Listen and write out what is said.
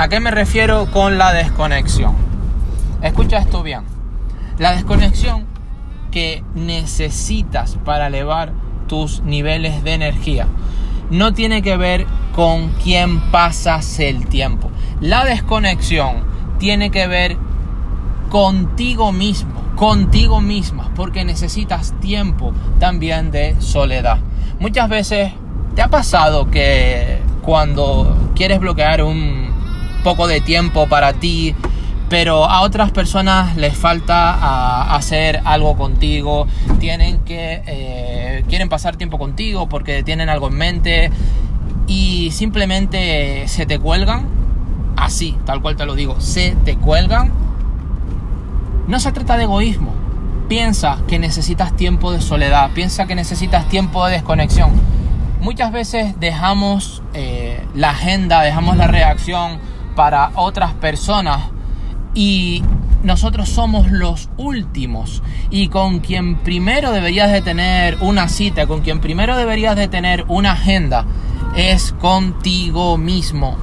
¿A qué me refiero con la desconexión? Escucha esto bien. La desconexión que necesitas para elevar tus niveles de energía no tiene que ver con quién pasas el tiempo. La desconexión tiene que ver contigo mismo, contigo misma, porque necesitas tiempo también de soledad. Muchas veces te ha pasado que cuando quieres bloquear un poco de tiempo para ti, pero a otras personas les falta hacer algo contigo, tienen que eh, quieren pasar tiempo contigo porque tienen algo en mente y simplemente se te cuelgan, así, tal cual te lo digo, se te cuelgan. No se trata de egoísmo. Piensa que necesitas tiempo de soledad, piensa que necesitas tiempo de desconexión. Muchas veces dejamos eh, la agenda, dejamos la reacción para otras personas y nosotros somos los últimos y con quien primero deberías de tener una cita, con quien primero deberías de tener una agenda, es contigo mismo.